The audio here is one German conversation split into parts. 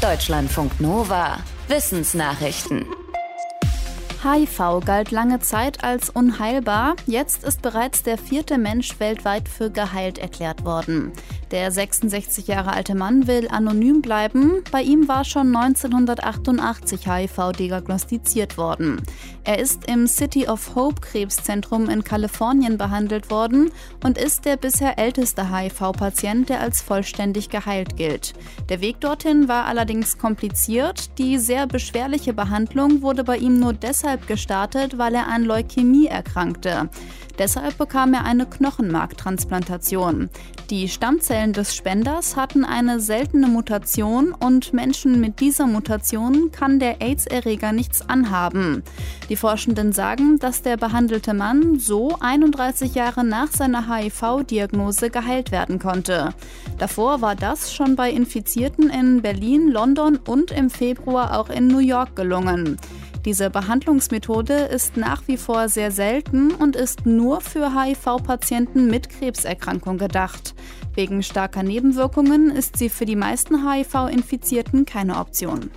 Deutschlandfunk Nova. Wissensnachrichten. HIV galt lange Zeit als unheilbar. Jetzt ist bereits der vierte Mensch weltweit für geheilt erklärt worden. Der 66 Jahre alte Mann will anonym bleiben. Bei ihm war schon 1988 HIV diagnostiziert worden. Er ist im City of Hope Krebszentrum in Kalifornien behandelt worden und ist der bisher älteste HIV-Patient, der als vollständig geheilt gilt. Der Weg dorthin war allerdings kompliziert. Die sehr beschwerliche Behandlung wurde bei ihm nur deshalb gestartet, weil er an Leukämie erkrankte. Deshalb bekam er eine Knochenmarktransplantation. Die Stammzellen des Spenders hatten eine seltene Mutation und Menschen mit dieser Mutation kann der AIDS-Erreger nichts anhaben. Die Forschenden sagen, dass der behandelte Mann so 31 Jahre nach seiner HIV-Diagnose geheilt werden konnte. Davor war das schon bei Infizierten in Berlin, London und im Februar auch in New York gelungen. Diese Behandlungsmethode ist nach wie vor sehr selten und ist nur für HIV-Patienten mit Krebserkrankung gedacht. Wegen starker Nebenwirkungen ist sie für die meisten HIV-Infizierten keine Option.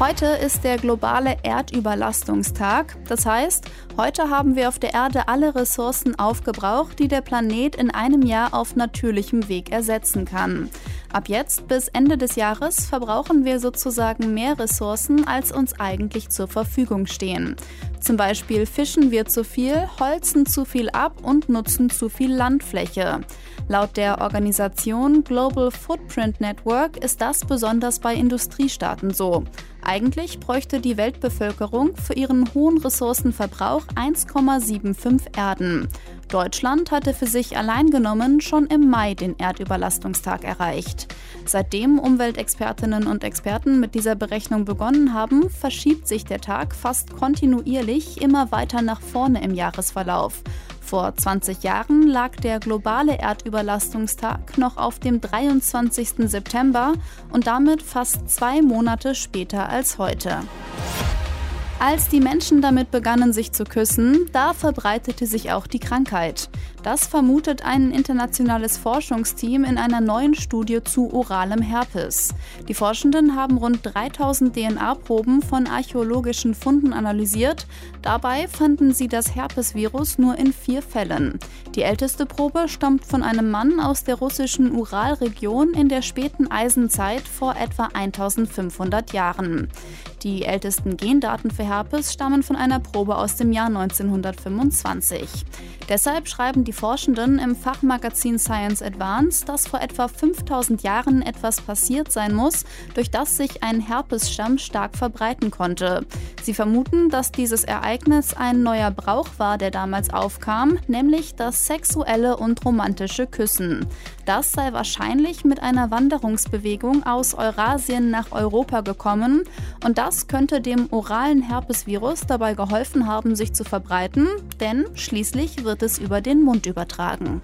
Heute ist der globale Erdüberlastungstag. Das heißt, heute haben wir auf der Erde alle Ressourcen aufgebraucht, die der Planet in einem Jahr auf natürlichem Weg ersetzen kann. Ab jetzt bis Ende des Jahres verbrauchen wir sozusagen mehr Ressourcen, als uns eigentlich zur Verfügung stehen. Zum Beispiel fischen wir zu viel, holzen zu viel ab und nutzen zu viel Landfläche. Laut der Organisation Global Footprint Network ist das besonders bei Industriestaaten so. Eigentlich bräuchte die Weltbevölkerung für ihren hohen Ressourcenverbrauch 1,75 Erden. Deutschland hatte für sich allein genommen schon im Mai den Erdüberlastungstag erreicht. Seitdem Umweltexpertinnen und Experten mit dieser Berechnung begonnen haben, verschiebt sich der Tag fast kontinuierlich immer weiter nach vorne im Jahresverlauf. Vor 20 Jahren lag der globale Erdüberlastungstag noch auf dem 23. September und damit fast zwei Monate später als heute. Als die Menschen damit begannen, sich zu küssen, da verbreitete sich auch die Krankheit. Das vermutet ein internationales Forschungsteam in einer neuen Studie zu oralem Herpes. Die Forschenden haben rund 3000 DNA-Proben von archäologischen Funden analysiert. Dabei fanden sie das Herpesvirus nur in vier Fällen. Die älteste Probe stammt von einem Mann aus der russischen Uralregion in der späten Eisenzeit vor etwa 1500 Jahren. Die ältesten Gendaten für Herpes stammen von einer Probe aus dem Jahr 1925. Deshalb schreiben die Forschenden im Fachmagazin Science Advance, dass vor etwa 5000 Jahren etwas passiert sein muss, durch das sich ein Herpesstamm stark verbreiten konnte. Sie vermuten, dass dieses Ereignis ein neuer Brauch war, der damals aufkam, nämlich das sexuelle und romantische Küssen. Das sei wahrscheinlich mit einer Wanderungsbewegung aus Eurasien nach Europa gekommen und das könnte dem oralen Herpesvirus dabei geholfen haben, sich zu verbreiten, denn schließlich wird es über den Mund übertragen.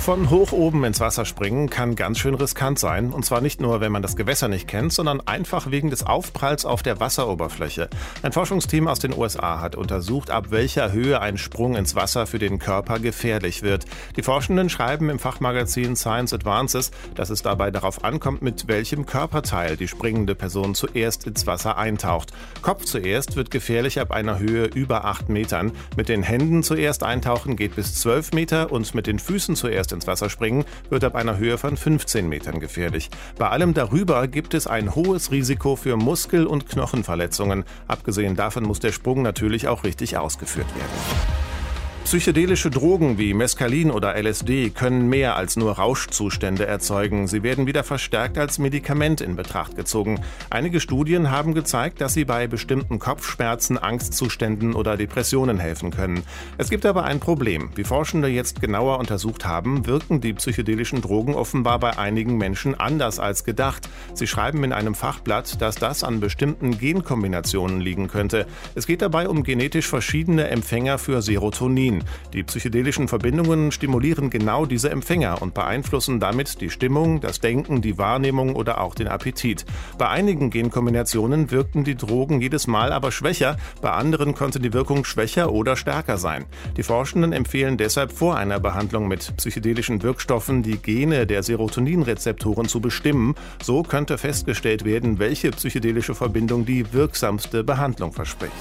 Von hoch oben ins Wasser springen kann ganz schön riskant sein. Und zwar nicht nur, wenn man das Gewässer nicht kennt, sondern einfach wegen des Aufpralls auf der Wasseroberfläche. Ein Forschungsteam aus den USA hat untersucht, ab welcher Höhe ein Sprung ins Wasser für den Körper gefährlich wird. Die Forschenden schreiben im Fachmagazin Science Advances, dass es dabei darauf ankommt, mit welchem Körperteil die springende Person zuerst ins Wasser eintaucht. Kopf zuerst wird gefährlich ab einer Höhe über 8 Metern. Mit den Händen zuerst eintauchen geht bis 12 Meter und mit den Füßen zuerst ins Wasser springen, wird ab einer Höhe von 15 Metern gefährlich. Bei allem darüber gibt es ein hohes Risiko für Muskel- und Knochenverletzungen. Abgesehen davon muss der Sprung natürlich auch richtig ausgeführt werden. Psychedelische Drogen wie Mescalin oder LSD können mehr als nur Rauschzustände erzeugen. Sie werden wieder verstärkt als Medikament in Betracht gezogen. Einige Studien haben gezeigt, dass sie bei bestimmten Kopfschmerzen, Angstzuständen oder Depressionen helfen können. Es gibt aber ein Problem. Wie Forschende jetzt genauer untersucht haben, wirken die psychedelischen Drogen offenbar bei einigen Menschen anders als gedacht. Sie schreiben in einem Fachblatt, dass das an bestimmten Genkombinationen liegen könnte. Es geht dabei um genetisch verschiedene Empfänger für Serotonin. Serotonin. Die psychedelischen Verbindungen stimulieren genau diese Empfänger und beeinflussen damit die Stimmung, das Denken, die Wahrnehmung oder auch den Appetit. Bei einigen Genkombinationen wirkten die Drogen jedes Mal aber schwächer, bei anderen konnte die Wirkung schwächer oder stärker sein. Die Forschenden empfehlen deshalb vor einer Behandlung mit psychedelischen Wirkstoffen die Gene der Serotoninrezeptoren zu bestimmen. So könnte festgestellt werden, welche psychedelische Verbindung die wirksamste Behandlung verspricht.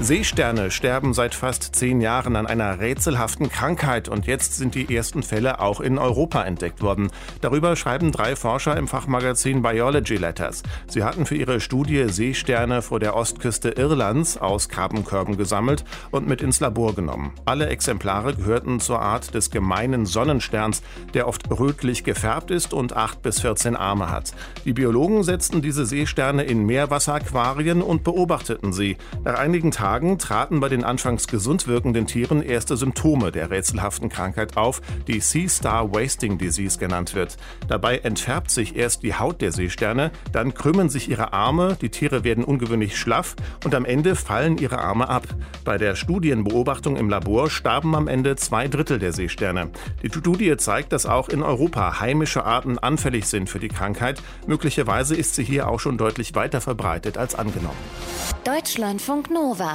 Seesterne sterben seit fast zehn Jahren an einer rätselhaften Krankheit und jetzt sind die ersten Fälle auch in Europa entdeckt worden. Darüber schreiben drei Forscher im Fachmagazin Biology Letters. Sie hatten für ihre Studie Seesterne vor der Ostküste Irlands aus Krabbenkörben gesammelt und mit ins Labor genommen. Alle Exemplare gehörten zur Art des gemeinen Sonnensterns, der oft rötlich gefärbt ist und acht bis 14 Arme hat. Die Biologen setzten diese Seesterne in Meerwasseraquarien und beobachteten sie. Nach einigen Tagen Tagen traten bei den anfangs gesund wirkenden Tieren erste Symptome der rätselhaften Krankheit auf, die Sea Star Wasting Disease genannt wird. Dabei entfärbt sich erst die Haut der Seesterne, dann krümmen sich ihre Arme, die Tiere werden ungewöhnlich schlaff und am Ende fallen ihre Arme ab. Bei der Studienbeobachtung im Labor starben am Ende zwei Drittel der Seesterne. Die Studie zeigt, dass auch in Europa heimische Arten anfällig sind für die Krankheit. Möglicherweise ist sie hier auch schon deutlich weiter verbreitet als angenommen. Deutschlandfunk Nova